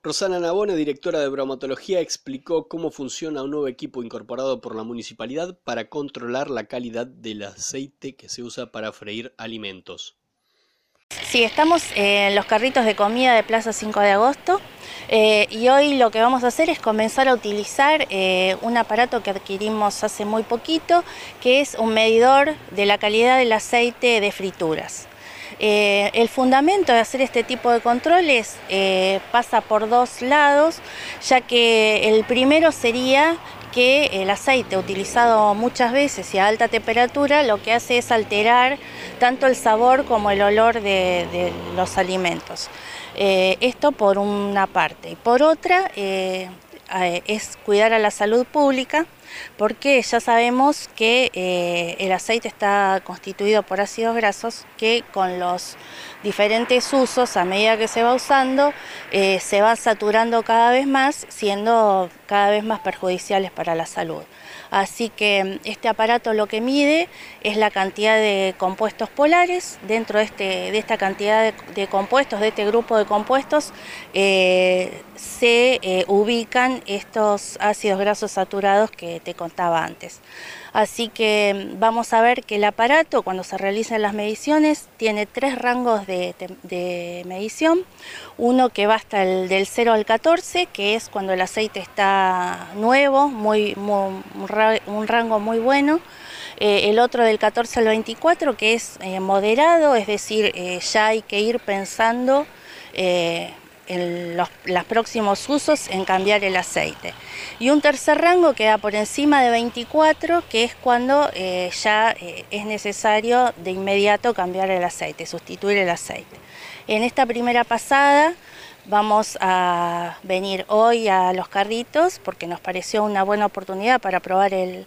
Rosana Nabone, directora de bromatología, explicó cómo funciona un nuevo equipo incorporado por la municipalidad para controlar la calidad del aceite que se usa para freír alimentos. Sí, estamos en los carritos de comida de Plaza 5 de Agosto eh, y hoy lo que vamos a hacer es comenzar a utilizar eh, un aparato que adquirimos hace muy poquito, que es un medidor de la calidad del aceite de frituras. Eh, el fundamento de hacer este tipo de controles pasa por dos lados, ya que el primero sería que el aceite utilizado muchas veces y a alta temperatura lo que hace es alterar tanto el sabor como el olor de, los alimentos. Eh, esto por una parte. Y por otra eh, eh, es cuidar a la salud pública porque ya sabemos que eh, el aceite está constituido por ácidos grasos que con los diferentes usos a medida que se va usando eh, se va saturando cada vez más siendo cada vez más perjudiciales para la salud. Así que mm, este aparato lo que mide es la cantidad de compuestos polares. Dentro de, este, esta cantidad de, compuestos, de este grupo de compuestos, eh, se ubican estos ácidos grasos saturados que te contaba antes. Así que vamos a ver que el aparato cuando se realizan las mediciones tiene tres rangos de, medición. Uno que va hasta el del 0 al 14, que es cuando el aceite está nuevo, muy, un rango muy bueno. Eh, el otro del 14 al 24, que es eh, moderado, es decir, eh, ya hay que ir pensando en los, próximos usos en cambiar el aceite. Y un tercer rango que va por encima de 24, que es cuando eh, ya eh, es necesario de inmediato cambiar el aceite, sustituir el aceite. En esta primera pasada vamos a venir hoy a los carritos porque nos pareció una buena oportunidad para probar el,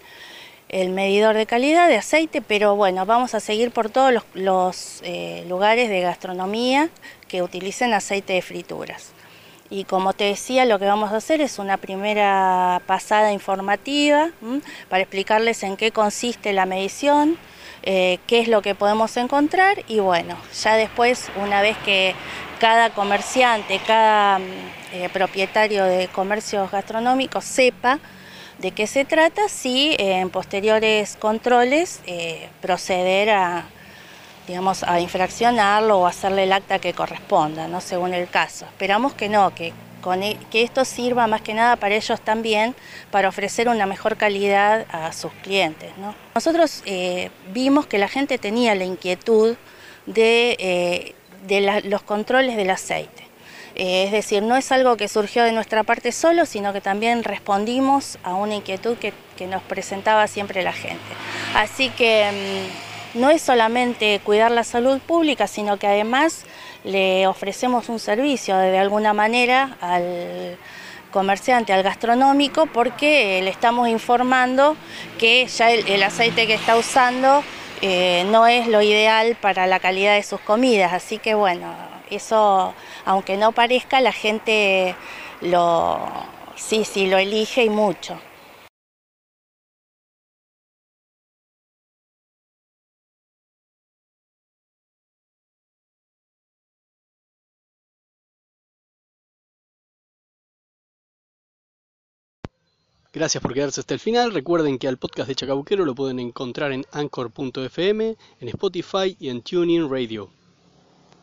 medidor de calidad de aceite, pero bueno, vamos a seguir por todos los, eh, lugares de gastronomía que utilicen aceite de frituras. Y como te decía, lo que vamos a hacer es una primera pasada informativa para explicarles en qué consiste la medición, eh, qué es lo que podemos encontrar y bueno, ya después, una vez que cada comerciante, cada mm, eh, propietario de comercios gastronómicos sepa de qué se trata, si en posteriores controles eh, proceder a digamos, a infraccionarlo o hacerle el acta que corresponda, ¿no? según el caso. Esperamos que no, que, con, e, que esto sirva más que nada para ellos también, para ofrecer una mejor calidad a sus clientes. Nosotros eh, vimos que la gente tenía la inquietud de, eh, de los controles del aceite. Eh, es decir, no es algo que surgió de nuestra parte solo, sino que también respondimos a una inquietud que, que nos presentaba siempre la gente. Así que... No es solamente cuidar la salud pública, sino que además le ofrecemos un servicio de alguna manera al comerciante, al gastronómico, porque le estamos informando que ya el, aceite que está usando eh, no es lo ideal para la calidad de sus comidas. Así que bueno, eso, aunque no parezca, la gente lo, sí, sí, lo elige y mucho. Gracias por quedarse hasta el final. Recuerden que al podcast de Chacabuquero lo pueden encontrar en anchor.fm, en Spotify y en TuneIn Radio.